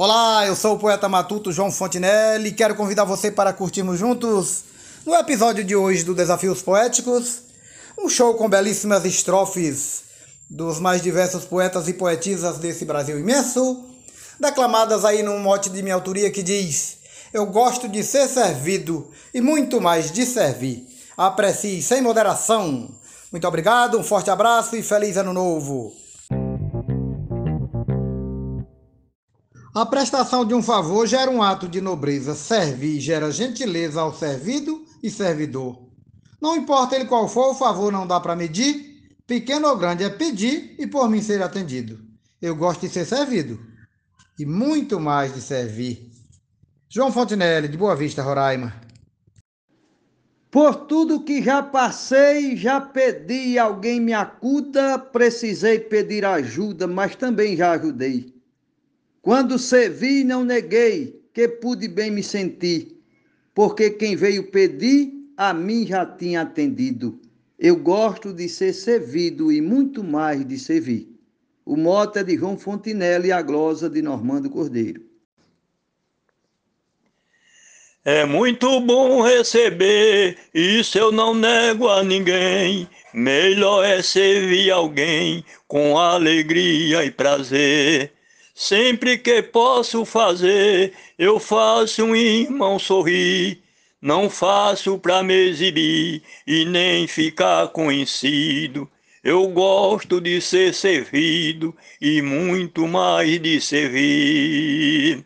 Olá, eu sou o poeta matuto João Fontinelli e quero convidar você para curtirmos juntos, no episódio de hoje do Desafios Poéticos, um show com belíssimas estrofes dos mais diversos poetas e poetisas desse Brasil imenso, declamadas aí num mote de minha autoria que diz: Eu gosto de ser servido e muito mais de servir. Aprecie sem moderação. Muito obrigado, um forte abraço e feliz ano novo. A prestação de um favor gera um ato de nobreza. Servir gera gentileza ao servido e servidor. Não importa ele qual for, o favor não dá para medir. Pequeno ou grande é pedir e por mim ser atendido. Eu gosto de ser servido e muito mais de servir. João Fontinelli, de Boa Vista, Roraima. Por tudo que já passei, já pedi alguém me acuda, precisei pedir ajuda, mas também já ajudei. Quando servi, não neguei, que pude bem me sentir, porque quem veio pedir, a mim já tinha atendido. Eu gosto de ser servido e muito mais de servir. O mote é de João Fontinelli e a glosa de Normando Cordeiro. É muito bom receber, isso eu não nego a ninguém. Melhor é servir alguém com alegria e prazer. Sempre que posso fazer, eu faço um irmão sorrir. Não faço pra me exibir e nem ficar conhecido. Eu gosto de ser servido e muito mais de servir.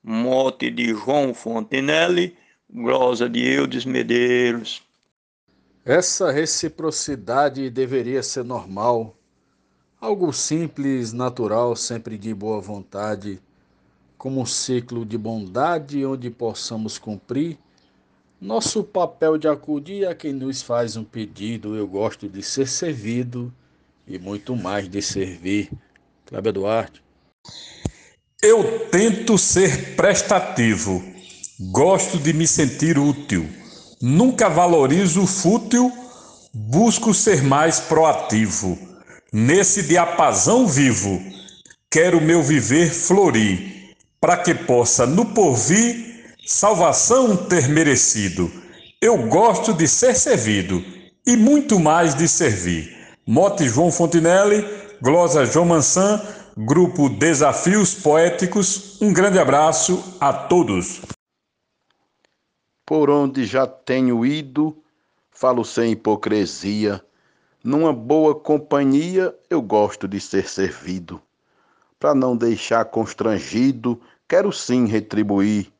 Mote de João Fontenelle, glosa de Eudes Medeiros. Essa reciprocidade deveria ser normal Algo simples, natural, sempre de boa vontade, como um ciclo de bondade onde possamos cumprir nosso papel de acudir a quem nos faz um pedido. Eu gosto de ser servido e muito mais de servir. Cláudio Duarte. Eu tento ser prestativo, gosto de me sentir útil, nunca valorizo o fútil, busco ser mais proativo. Nesse diapasão vivo, quero meu viver florir, para que possa no porvir salvação ter merecido. Eu gosto de ser servido e muito mais de servir. Mote João Fontinelli, glosa João Mansan, grupo Desafios Poéticos. Um grande abraço a todos. Por onde já tenho ido, falo sem hipocrisia numa boa companhia, eu gosto de ser servido. Para não deixar constrangido, quero sim retribuir.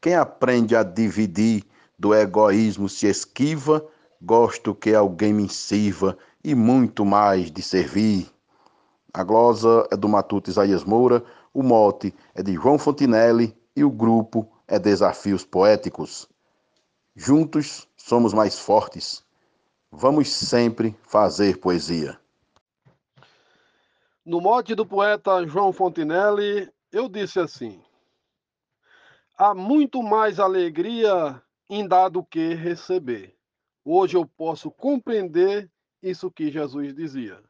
Quem aprende a dividir do egoísmo se esquiva, gosto que alguém me sirva e muito mais de servir. A glosa é do Matuto Isaías Moura, o mote é de João Fontinelli e o grupo é Desafios Poéticos. Juntos somos mais fortes. Vamos sempre fazer poesia. No mote do poeta João Fontinelli, eu disse assim: Há muito mais alegria em dar do que receber. Hoje eu posso compreender isso que Jesus dizia.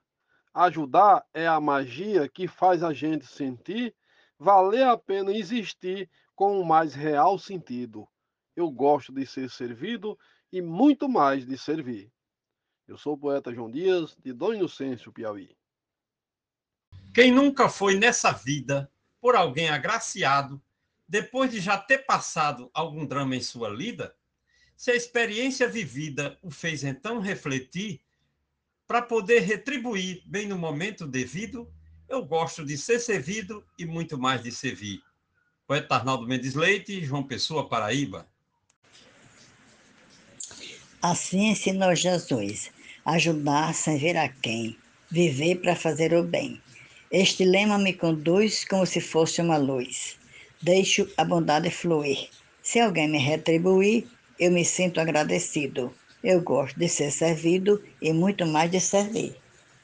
Ajudar é a magia que faz a gente sentir valer a pena existir com o mais real sentido. Eu gosto de ser servido e muito mais de servir. Eu sou o poeta João Dias, de Dom Inocêncio, Piauí. Quem nunca foi nessa vida por alguém agraciado, depois de já ter passado algum drama em sua lida, se a experiência vivida o fez então refletir, para poder retribuir bem no momento devido, eu gosto de ser servido e muito mais de servir. Poeta Arnaldo Mendes Leite, João Pessoa, Paraíba. Assim ensinou Jesus ajudar sem ver a quem, viver para fazer o bem. Este lema me conduz como se fosse uma luz. Deixo a bondade fluir. Se alguém me retribuir, eu me sinto agradecido. Eu gosto de ser servido e muito mais de servir.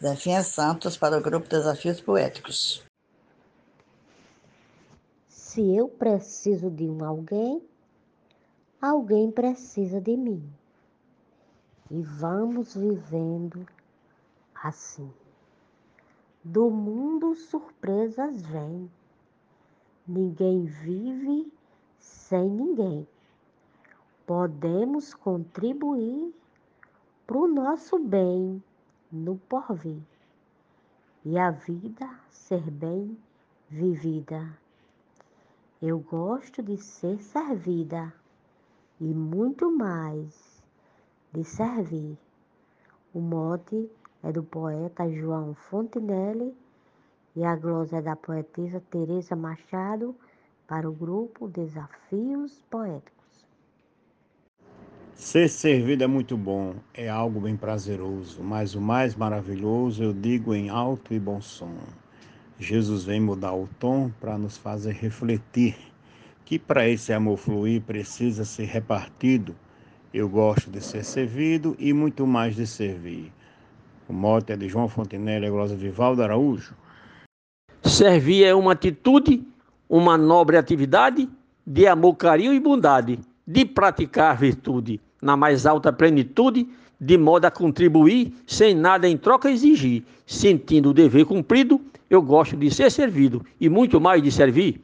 Zefinha Santos para o Grupo Desafios Poéticos. Se eu preciso de um alguém, alguém precisa de mim e vamos vivendo assim. Do mundo surpresas vêm, ninguém vive sem ninguém. Podemos contribuir para o nosso bem no porvir e a vida ser bem vivida. Eu gosto de ser servida e muito mais de servir. O mote é do poeta João Fontenelle e a glosa é da poetisa Teresa Machado para o grupo Desafios Poéticos. Ser servido é muito bom, é algo bem prazeroso, mas o mais maravilhoso eu digo em alto e bom som. Jesus vem mudar o tom para nos fazer refletir que para esse amor fluir precisa ser repartido. Eu gosto de ser servido e muito mais de servir. O mote é de João Fontenelle e Glosa Vivaldo Araújo. Servir é uma atitude, uma nobre atividade de amor, carinho e bondade, de praticar virtude na mais alta plenitude, de modo a contribuir, sem nada em troca exigir. Sentindo o dever cumprido, eu gosto de ser servido e muito mais de servir.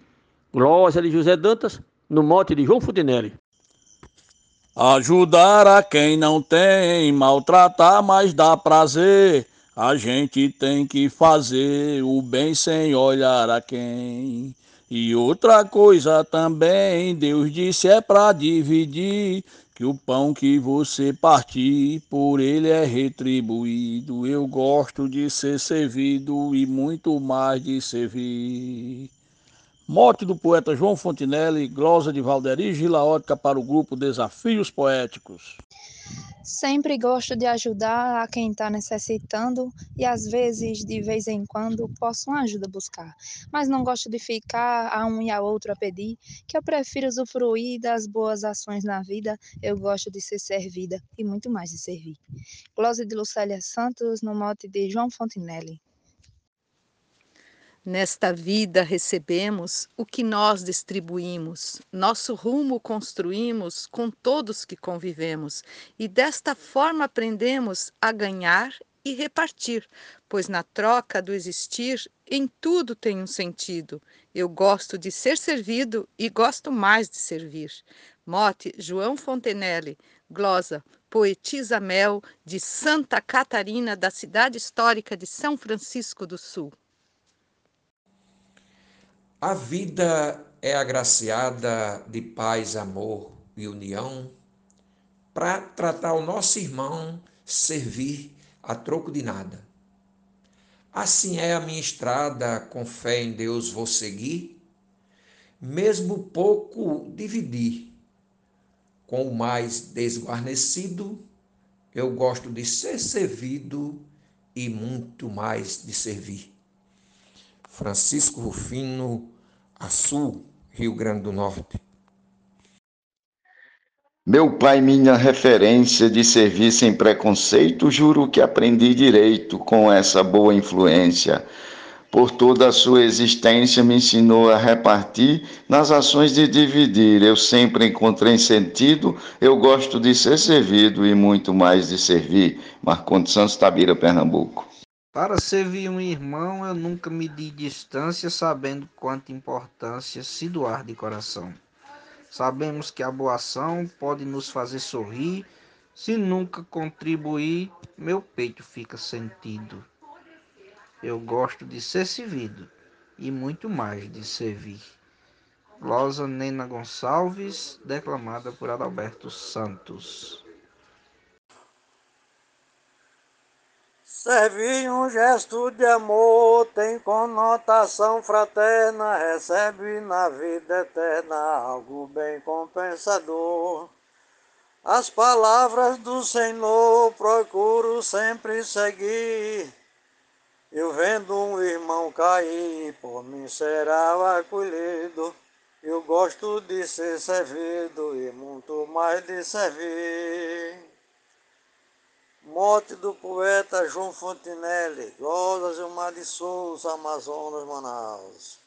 Glória de José Dantas, no mote de João Futinelli. Ajudar a quem não tem, maltratar, mas dá prazer. A gente tem que fazer o bem sem olhar a quem. E outra coisa também, Deus disse é para dividir que o pão que você partir, por ele é retribuído. Eu gosto de ser servido e muito mais de servir. Morte do poeta João Fontinelli, glosa de Valderi Gilaótica para o grupo Desafios Poéticos. Sempre gosto de ajudar a quem está necessitando e às vezes, de vez em quando, posso uma ajuda buscar. Mas não gosto de ficar a um e a outro a pedir, que eu prefiro usufruir das boas ações na vida. Eu gosto de ser servida e muito mais de servir. Glória de Lucélia Santos, no mote de João Fontinelli. Nesta vida recebemos o que nós distribuímos, nosso rumo construímos com todos que convivemos, e desta forma aprendemos a ganhar e repartir, pois na troca do existir, em tudo tem um sentido. Eu gosto de ser servido e gosto mais de servir. Mote João Fontenelle, glosa, poetisa Mel, de Santa Catarina, da cidade histórica de São Francisco do Sul. A vida é agraciada de paz, amor e união para tratar o nosso irmão servir a troco de nada. Assim é a minha estrada, com fé em Deus vou seguir, mesmo pouco dividir. Com o mais desguarnecido, eu gosto de ser servido e muito mais de servir. Francisco Rufino, Açu, Rio Grande do Norte. Meu pai, minha referência de servir sem preconceito, juro que aprendi direito com essa boa influência. Por toda a sua existência, me ensinou a repartir nas ações de dividir. Eu sempre encontrei sentido, eu gosto de ser servido e muito mais de servir. Marcondes Santos Tabira, Pernambuco. Para servir um irmão, eu nunca medi distância, sabendo quanta importância se doar de coração. Sabemos que a boa ação pode nos fazer sorrir, se nunca contribuir, meu peito fica sentido. Eu gosto de ser servido e muito mais de servir. Losa Nena Gonçalves, declamada por Adalberto Santos. Servir um gesto de amor tem conotação fraterna, recebe na vida eterna algo bem compensador. As palavras do Senhor procuro sempre seguir. Eu vendo um irmão cair, por mim será acolhido. Eu gosto de ser servido e muito mais de servir. Morte do poeta João Fontinelli, Glória Gilmar de Souza, Amazonas, Manaus.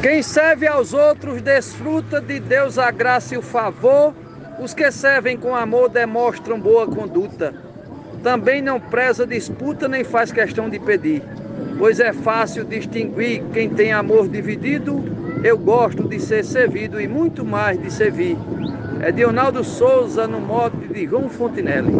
Quem serve aos outros desfruta de Deus a graça e o favor. Os que servem com amor demonstram boa conduta. Também não preza disputa nem faz questão de pedir. pois é fácil distinguir quem tem amor dividido. Eu gosto de ser servido e muito mais de servir. É Dionaldo Souza no mote de João Fontinelli.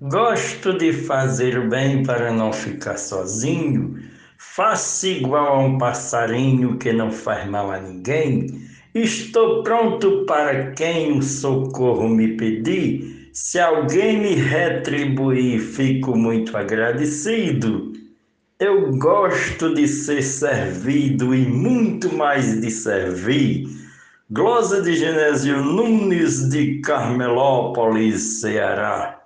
Gosto de fazer o bem para não ficar sozinho. Faço igual a um passarinho que não faz mal a ninguém. Estou pronto para quem o socorro me pedir. Se alguém me retribuir, fico muito agradecido. Eu gosto de ser servido e muito mais de servir. Glosa de Genésio Nunes de Carmelópolis, Ceará.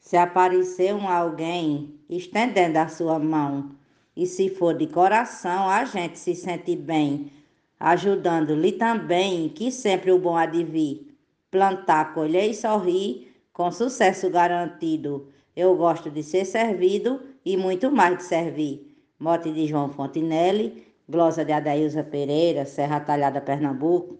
Se aparecer um alguém estendendo a sua mão, e se for de coração, a gente se sente bem, ajudando-lhe também, que sempre o bom há de vir. Plantar, colher e sorrir, com sucesso garantido. Eu gosto de ser servido e muito mais de servir. Mote de João Fontinelli, glosa de Adailza Pereira, Serra Talhada, Pernambuco.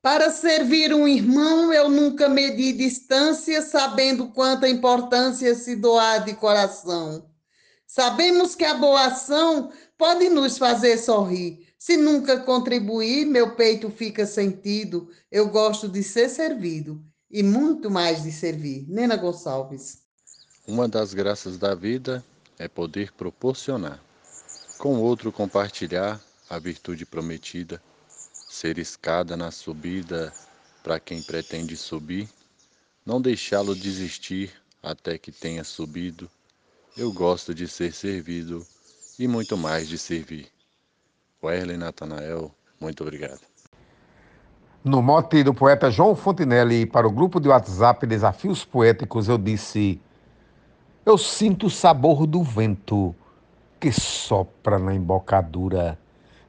Para servir um irmão, eu nunca medi distância, sabendo quanta importância se doar de coração. Sabemos que a boa ação pode nos fazer sorrir. Se nunca contribuir, meu peito fica sentido. Eu gosto de ser servido e muito mais de servir. Nena Gonçalves. Uma das graças da vida é poder proporcionar, com outro compartilhar a virtude prometida ser escada na subida para quem pretende subir, não deixá-lo desistir até que tenha subido. Eu gosto de ser servido e muito mais de servir. Werley Natanael, muito obrigado. No mote do poeta João Fontinelli para o grupo de WhatsApp Desafios Poéticos, eu disse: Eu sinto o sabor do vento que sopra na embocadura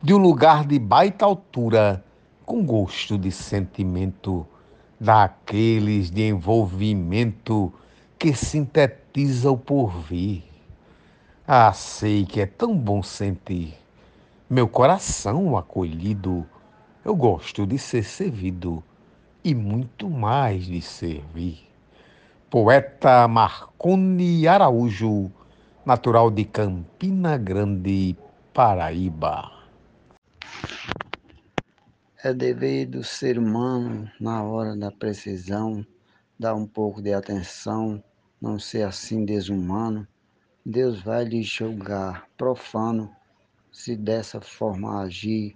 de um lugar de baita altura, com gosto de sentimento, daqueles de envolvimento que sintetiza o porvir. Ah, sei que é tão bom sentir meu coração acolhido. Eu gosto de ser servido e muito mais de servir. Poeta Marconi Araújo, natural de Campina Grande, Paraíba. É dever do ser humano, na hora da precisão, dar um pouco de atenção, não ser assim desumano. Deus vai lhe julgar profano se dessa forma agir.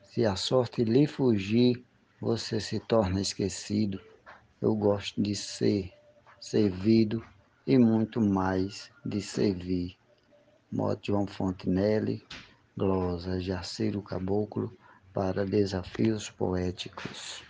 Se a sorte lhe fugir, você se torna esquecido. Eu gosto de ser servido e muito mais de servir. Mote João Fontenelle, glosa Jaciro Caboclo, para desafios poéticos.